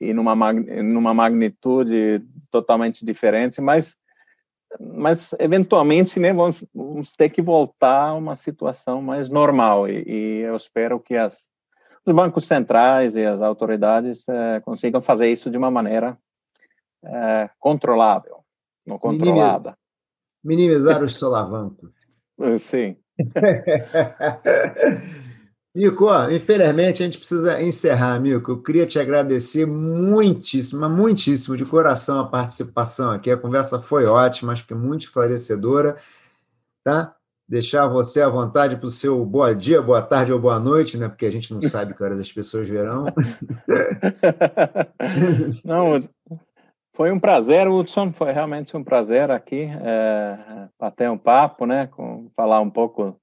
S2: e, numa, numa magnitude totalmente diferente, mas mas eventualmente né, vamos, vamos, ter que voltar a uma situação mais normal e, e eu espero que as, os bancos centrais e as autoridades eh, consigam fazer isso de uma maneira eh, controlável, não controlada.
S1: Minimizar os solavancos.
S2: Sim.
S1: Mico, infelizmente a gente precisa encerrar, Mico. Eu queria te agradecer muitíssimo, muitíssimo de coração a participação aqui. A conversa foi ótima, acho que muito esclarecedora. Tá? Deixar você à vontade para o seu boa dia, boa tarde ou boa noite, né? Porque a gente não sabe que horas as pessoas verão.
S2: Não, foi um prazer, Hudson. Foi realmente um prazer aqui é, bater um papo, né? Com, falar um pouco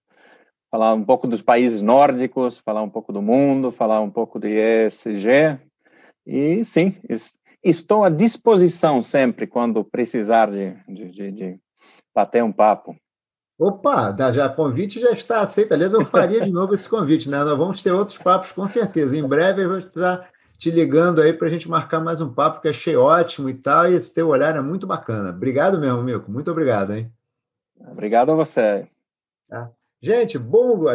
S2: falar um pouco dos países nórdicos, falar um pouco do mundo, falar um pouco de ESG. E sim, estou à disposição sempre quando precisar de, de, de, de bater um papo.
S1: Opa, já convite já está aceito. Aliás, eu faria de novo esse convite, né? Nós vamos ter outros papos com certeza. Em breve eu vou estar te ligando aí para a gente marcar mais um papo que achei ótimo e tal. E esse teu olhar é muito bacana. Obrigado mesmo, Mico. Muito obrigado, hein?
S2: Obrigado a você.
S1: Tá. Gente, bom,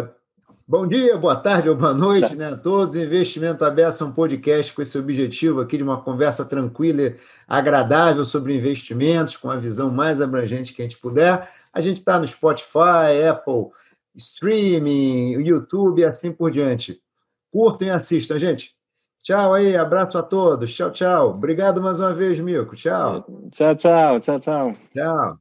S1: bom dia, boa tarde ou boa noite né, a todos. Investimento Aberto é um podcast com esse objetivo aqui de uma conversa tranquila e agradável sobre investimentos, com a visão mais abrangente que a gente puder. A gente está no Spotify, Apple, streaming, YouTube e assim por diante. Curtam e assistam, gente. Tchau aí, abraço a todos. Tchau, tchau. Obrigado mais uma vez, Mico. Tchau.
S2: Tchau, tchau, tchau, tchau.
S1: Tchau.